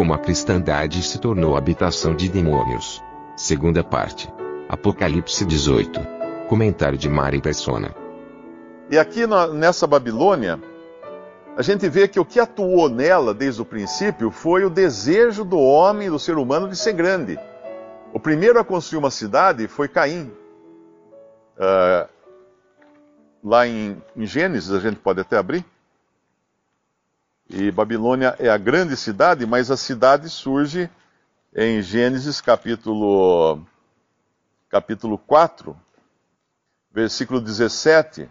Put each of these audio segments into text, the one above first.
Como a cristandade se tornou habitação de demônios. Segunda parte. Apocalipse 18. Comentário de Mari Persona. E aqui na- nessa Babilônia, a gente vê que o que atuou nela desde o princípio foi o desejo do homem, do ser humano, de ser grande. O primeiro a construir uma cidade foi Caim. Ah, lá em, em Gênesis, a gente pode até abrir. E Babilônia é a grande cidade, mas a cidade surge em Gênesis capítulo, capítulo 4, versículo 17.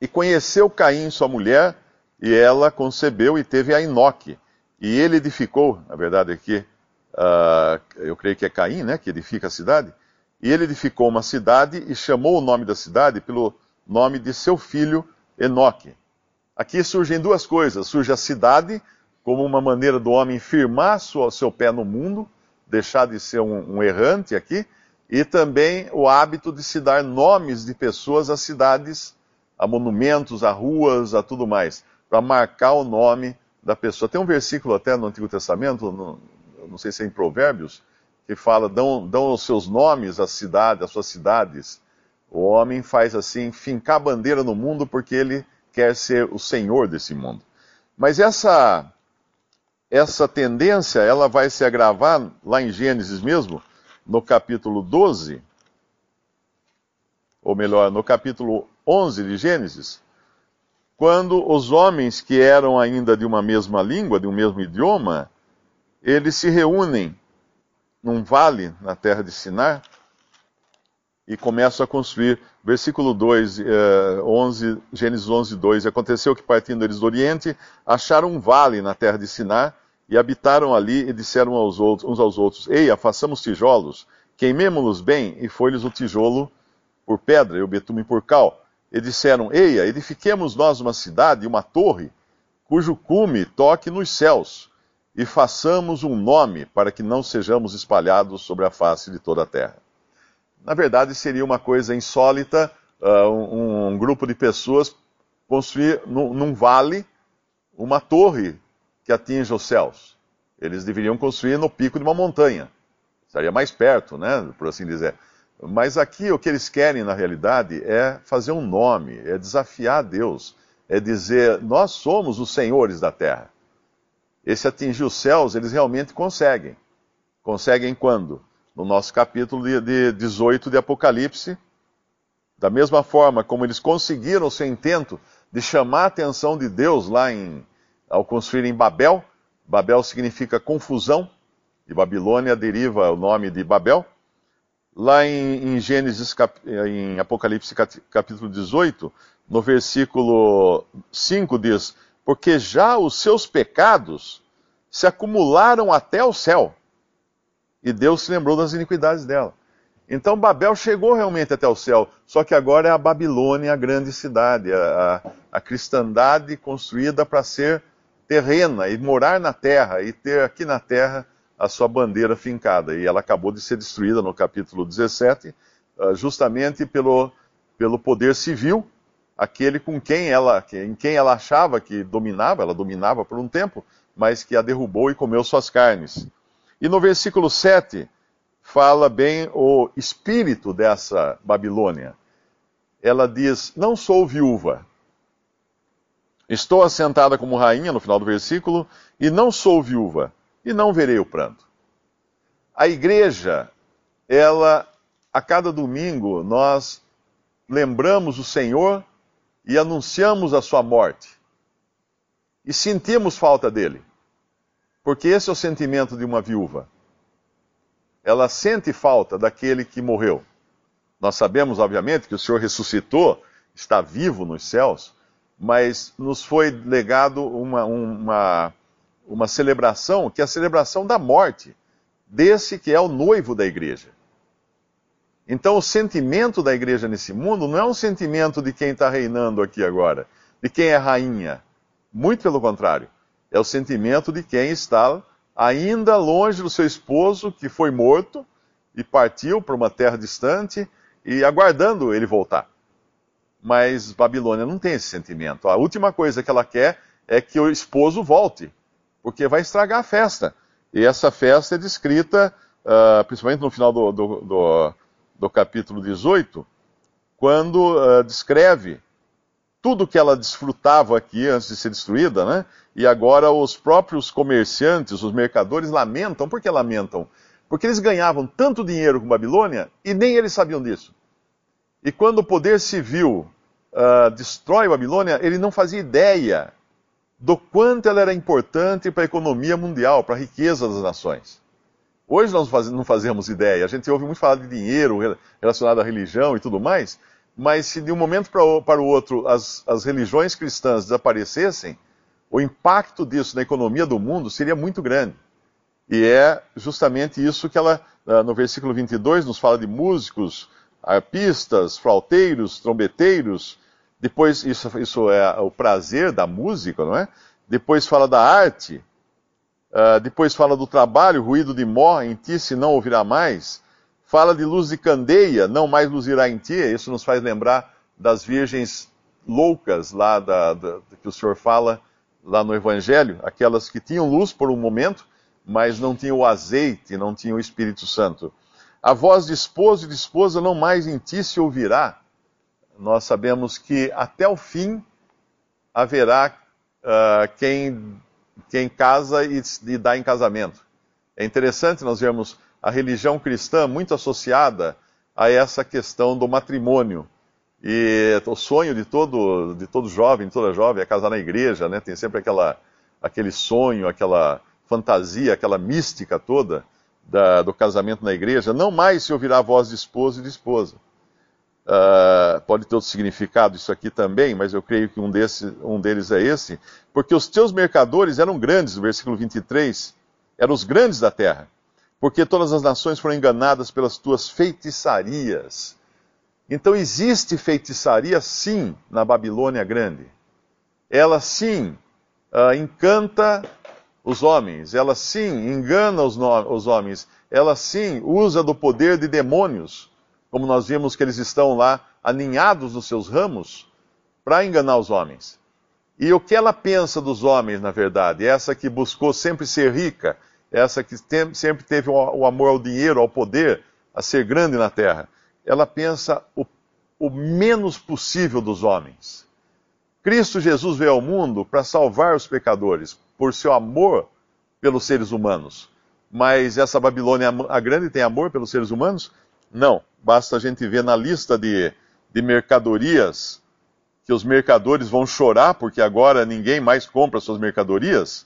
E conheceu Caim sua mulher, e ela concebeu e teve a Enoque. E ele edificou, na verdade aqui, ah, eu creio que é Caim, né, que edifica a cidade. E ele edificou uma cidade e chamou o nome da cidade pelo nome de seu filho Enoque. Aqui surgem duas coisas. Surge a cidade, como uma maneira do homem firmar sua, seu pé no mundo, deixar de ser um, um errante aqui, e também o hábito de se dar nomes de pessoas a cidades, a monumentos, a ruas, a tudo mais, para marcar o nome da pessoa. Tem um versículo até no Antigo Testamento, no, não sei se é em Provérbios, que fala, dão, dão os seus nomes às cidades, às suas cidades. O homem faz assim, fincar bandeira no mundo porque ele quer ser o senhor desse mundo. Mas essa essa tendência, ela vai se agravar lá em Gênesis mesmo, no capítulo 12, ou melhor, no capítulo 11 de Gênesis, quando os homens que eram ainda de uma mesma língua, de um mesmo idioma, eles se reúnem num vale na terra de Sinar e começam a construir. Versículo 2, eh, 11, Gênesis 11, 2. Aconteceu que partindo eles do Oriente, acharam um vale na terra de Sinar e habitaram ali e disseram aos outros, uns aos outros: Ei, façamos tijolos, queimemo-los bem, e foi-lhes o tijolo por pedra e o betume por cal. E disseram: Eia, edifiquemos nós uma cidade, uma torre, cujo cume toque nos céus, e façamos um nome para que não sejamos espalhados sobre a face de toda a terra. Na verdade, seria uma coisa insólita uh, um, um, grupo de pessoas construir num, num vale uma torre que atinja os céus. Eles deveriam construir no pico de uma montanha. Estaria mais perto, né, por assim dizer. Mas aqui o que eles querem, na realidade, é fazer um nome, é desafiar Deus, é dizer: nós somos os senhores da terra. Esse atingir os céus, eles realmente conseguem. Conseguem quando? No nosso capítulo de, de 18 de Apocalipse. Da mesma forma como eles conseguiram o seu intento de chamar a atenção de Deus lá em, ao construir em Babel. Babel significa confusão, e Babilônia deriva o nome de Babel. Lá em, em Gênesis, cap, em Apocalipse capítulo 18, no versículo 5 diz: Porque já os seus pecados se acumularam até o céu, e Deus se lembrou das iniquidades dela. Então Babel chegou realmente até o céu, só que agora é a Babilônia a grande cidade, a, a, a cristandade construída para ser terrena e morar na terra e ter aqui na terra a sua bandeira fincada. E ela acabou de ser destruída no capítulo 17, justamente pelo, pelo poder civil, aquele com quem ela, em quem ela achava que dominava, ela dominava por um tempo, mas que a derrubou e comeu suas carnes. E no versículo 7 fala bem o espírito dessa Babilônia. Ela diz: Não sou viúva. Estou assentada como rainha, no final do versículo, e não sou viúva, e não verei o pranto. A igreja, ela, a cada domingo, nós lembramos o Senhor e anunciamos a sua morte. E sentimos falta dele. Porque esse é o sentimento de uma viúva. Ela sente falta daquele que morreu. Nós sabemos, obviamente, que o Senhor ressuscitou, está vivo nos céus, mas nos foi legado uma, uma, uma celebração, que é a celebração da morte desse que é o noivo da igreja. Então, o sentimento da igreja nesse mundo não é um sentimento de quem está reinando aqui agora, de quem é rainha. Muito pelo contrário. É o sentimento de quem está ainda longe do seu esposo, que foi morto e partiu para uma terra distante e aguardando ele voltar. Mas Babilônia não tem esse sentimento. A última coisa que ela quer é que o esposo volte, porque vai estragar a festa. E essa festa é descrita, uh, principalmente no final do, do, do, do capítulo 18, quando uh, descreve tudo que ela desfrutava aqui antes de ser destruída, né? E agora os próprios comerciantes, os mercadores lamentam. Por que lamentam? Porque eles ganhavam tanto dinheiro com Babilônia e nem eles sabiam disso. E quando o poder civil uh, destrói Babilônia, ele não fazia ideia do quanto ela era importante para a economia mundial, para a riqueza das nações. Hoje nós não fazemos ideia. A gente ouve muito falar de dinheiro relacionado à religião e tudo mais, mas se de um momento para o outro as, as religiões cristãs desaparecessem, o impacto disso na economia do mundo seria muito grande. E é justamente isso que ela, ah, no versículo 22, nos fala de músicos, arpistas, flauteiros, trombeteiros, depois, isso, isso é o prazer da música, não é? Depois fala da arte. Uh, depois fala do trabalho, ruído de mó em ti, se não ouvirá mais. Fala de luz de candeia, não mais luzirá em ti. Isso nos faz lembrar das virgens loucas lá da, da, que o Senhor fala lá no Evangelho, aquelas que tinham luz por um momento, mas não tinham o azeite, não tinham o Espírito Santo. A voz de esposo e de esposa não mais em ti se ouvirá nós sabemos que até o fim haverá uh, quem, quem casa e, e dá em casamento. É interessante nós vermos a religião cristã muito associada a essa questão do matrimônio. E o sonho de todo, de todo jovem, de toda jovem, é casar na igreja, né? Tem sempre aquela, aquele sonho, aquela fantasia, aquela mística toda da, do casamento na igreja. Não mais se ouvirá a voz de esposo e de esposa. Uh, pode ter outro significado isso aqui também, mas eu creio que um, desse, um deles é esse, porque os teus mercadores eram grandes, versículo 23, eram os grandes da terra, porque todas as nações foram enganadas pelas tuas feitiçarias. Então existe feitiçaria sim na Babilônia grande. Ela sim uh, encanta os homens, ela sim engana os, os homens, ela sim usa do poder de demônios como nós vimos que eles estão lá aninhados nos seus ramos para enganar os homens. E o que ela pensa dos homens, na verdade? Essa que buscou sempre ser rica, essa que tem, sempre teve o, amor ao dinheiro, ao poder, a ser grande na terra. Ela pensa o, o menos possível dos homens. Cristo Jesus veio ao mundo para salvar os pecadores, por seu amor pelos seres humanos. Mas essa Babilônia a grande tem amor pelos seres humanos? Não. Basta a gente ver na lista de, de mercadorias que os mercadores vão chorar porque agora ninguém mais compra suas mercadorias.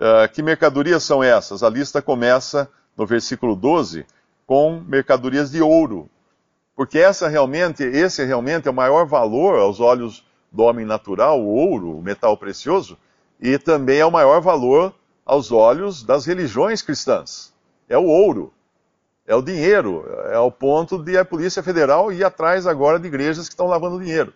Uh, que mercadorias são essas? A lista começa no versículo 12 com mercadorias de ouro. Porque essa realmente, esse realmente é o maior valor aos olhos do homem natural, o ouro, o metal precioso, e também é o maior valor aos olhos das religiões cristãs. É o ouro é o dinheiro, é o ponto de a Polícia Federal ir atrás agora de igrejas que estão lavando dinheiro.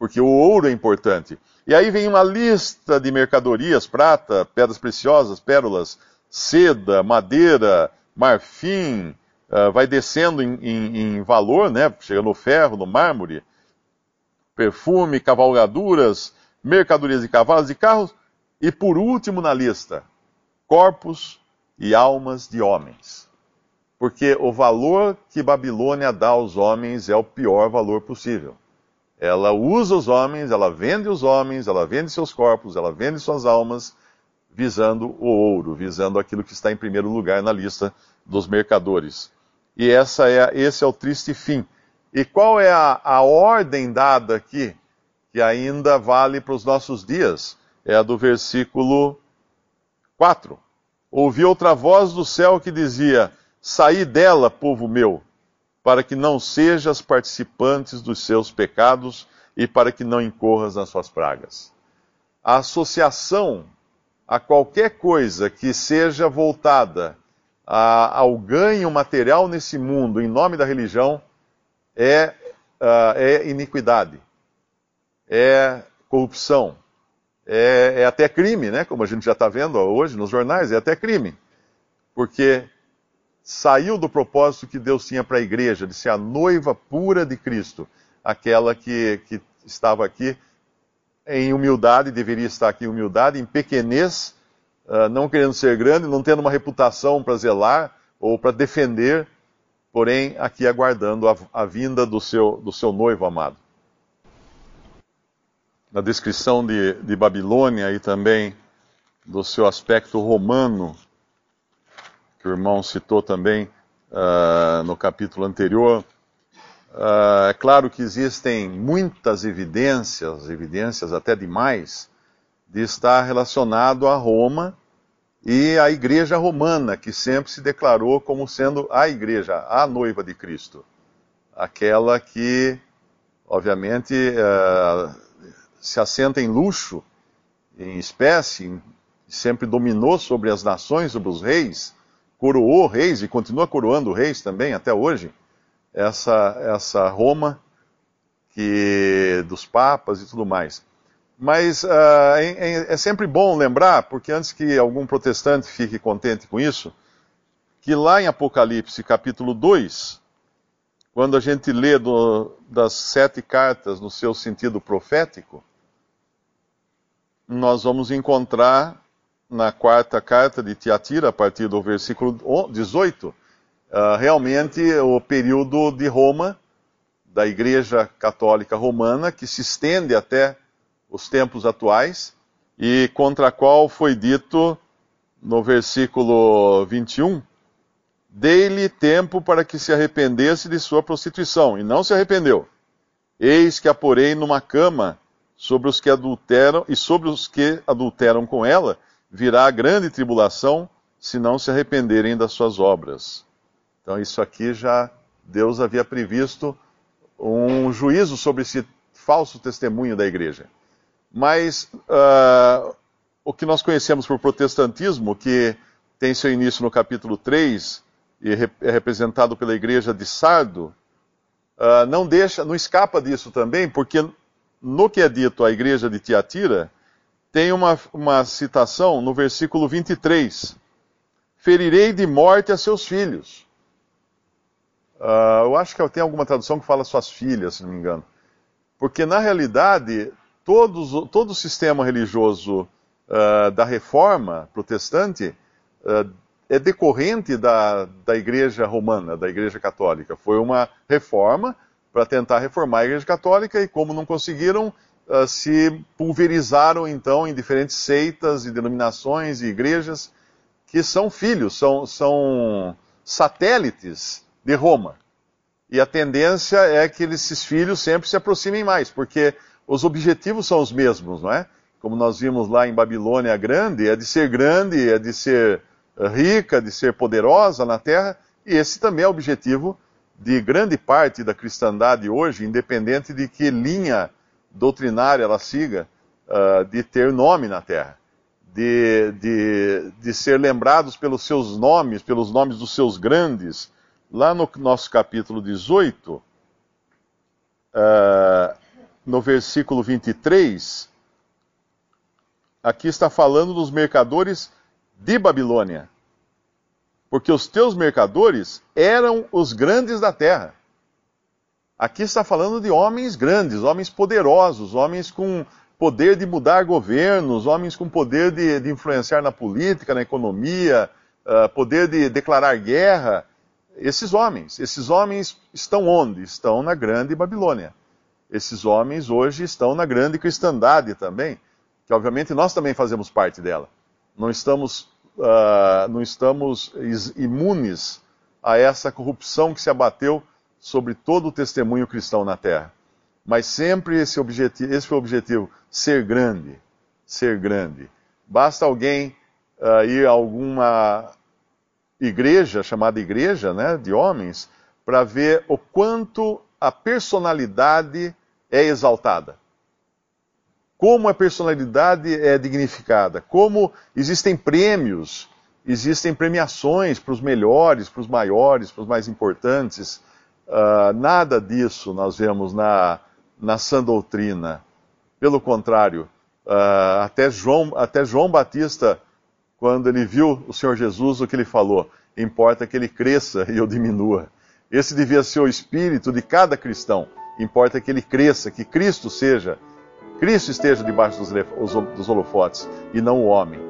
Porque o ouro é importante. E aí vem uma lista de mercadorias: prata, pedras preciosas, pérolas, seda, madeira, marfim, uh, vai descendo em, em, em, valor, né? Chega no ferro, no mármore, perfume, cavalgaduras, mercadorias de cavalos e carros, e por último na lista, corpos e almas de homens porque o valor que Babilônia dá aos homens é o pior valor possível. Ela usa os homens, ela vende os homens, ela vende seus corpos, ela vende suas almas, visando o ouro, visando aquilo que está em primeiro lugar na lista dos mercadores. E essa é, esse é o triste fim. E qual é a, a ordem dada aqui, que ainda vale para os nossos dias? É a do versículo 4. Ouvi outra voz do céu que dizia: Saí dela, povo meu, para que não sejas participantes dos seus pecados, e para que não incorras nas suas pragas. A associação a qualquer coisa que seja voltada a, ao ganho material nesse mundo em nome da religião é, uh, é iniquidade, é corrupção, é, é até crime, né? Como a gente já está vendo hoje nos jornais, é até crime. Porque saiu do propósito que Deus tinha para a igreja, de ser a noiva pura de Cristo, aquela que, que estava aqui em humildade, deveria estar aqui em humildade, em pequenez, uh, não querendo ser grande, não tendo uma reputação para zelar ou para defender, porém aqui aguardando a, a vinda do seu, do seu noivo amado. Na descrição de, de Babilônia e também do seu aspecto romano, que o irmão citou também uh, no capítulo anterior, Uh, é claro que existem muitas evidências, evidências até demais, de estar relacionado a Roma e a igreja romana, que sempre se declarou como sendo a igreja, a noiva de Cristo. Aquela que, obviamente, uh, se assenta em luxo, em espécie, sempre dominou sobre as nações, sobre os reis, coroou reis e continua coroando reis também até hoje essa, essa Roma que dos papas e tudo mais. Mas uh, é, é, sempre bom lembrar, porque antes que algum protestante fique contente com isso, que lá em Apocalipse capítulo 2, quando a gente lê do, das sete cartas no seu sentido profético, nós vamos encontrar na quarta carta de Tiatira, a partir do versículo 18, uh, realmente o período de Roma, da Igreja Católica Romana, que se estende até os tempos atuais, e contra a qual foi dito no versículo 21, dei-lhe tempo para que se arrependesse de sua prostituição, e não se arrependeu. Eis que a porei numa cama sobre os que adulteram, e sobre os que adulteram com ela virá grande tribulação, se não se arrependerem das suas obras. Então, isso aqui já Deus havia previsto um juízo sobre esse falso testemunho da igreja. Mas uh, o que nós conhecemos por protestantismo, que tem seu início no capítulo 3 e é representado pela igreja de Sardo, uh, não deixa, não escapa disso também, porque no que é dito à igreja de Tiatira, tem uma, uma citação no versículo 23: Ferirei de morte a seus filhos Uh, eu acho que tem alguma tradução que fala suas filhas, se não me engano. Porque, na realidade, todos, todo o sistema religioso uh, da reforma protestante uh, é decorrente da, da Igreja Romana, da Igreja Católica. Foi uma reforma para tentar reformar a Igreja Católica e, como não conseguiram, se pulverizaram então em diferentes seitas e denominações e igrejas que são filhos, são, são satélites de Roma. E a tendência é que esses filhos sempre se aproximem mais, porque os objetivos são os mesmos, não é? Como nós vimos lá em Babilônia Grande, é de ser grande, é de ser eh, rica, de ser poderosa na terra, e esse também é o objetivo de grande parte da cristandade hoje, independente de que linha doutrinária ela siga, uh, de ter nome na terra, de, de, de ser lembrados pelos seus nomes, pelos nomes dos seus grandes, Lá no nosso capítulo 18, uh, eh, no versículo 23, aqui está falando dos mercadores de Babilônia. Porque os teus mercadores eram os grandes da terra. Aqui está falando de homens grandes, homens poderosos, homens com poder de mudar governos, homens com poder de, de influenciar na política, na economia, uh, poder de declarar guerra esses homens. Esses homens estão onde? Estão na grande Babilônia. Esses homens hoje estão na grande cristandade também, que obviamente nós também fazemos parte dela. Não estamos, uh, não estamos imunes a essa corrupção que se abateu sobre todo o testemunho cristão na terra. Mas sempre esse, objetivo, esse foi o objetivo, ser grande, ser grande. Basta alguém uh, ir a alguma igreja, chamada igreja, né, de homens, para ver o quanto a personalidade é exaltada, como a personalidade é dignificada, como existem prêmios, existem premiações para os melhores, para os maiores, para os mais importantes. Uh, nada disso nós vemos na, na sã doutrina. Pelo contrário, uh, até, João, até João Batista, quando ele viu o Senhor Jesus, o que ele falou? Importa que ele cresça e eu diminua. Esse devia ser o espírito de cada cristão. Importa que ele cresça, que Cristo seja, Cristo esteja debaixo dos, dos holofotes e não o homem.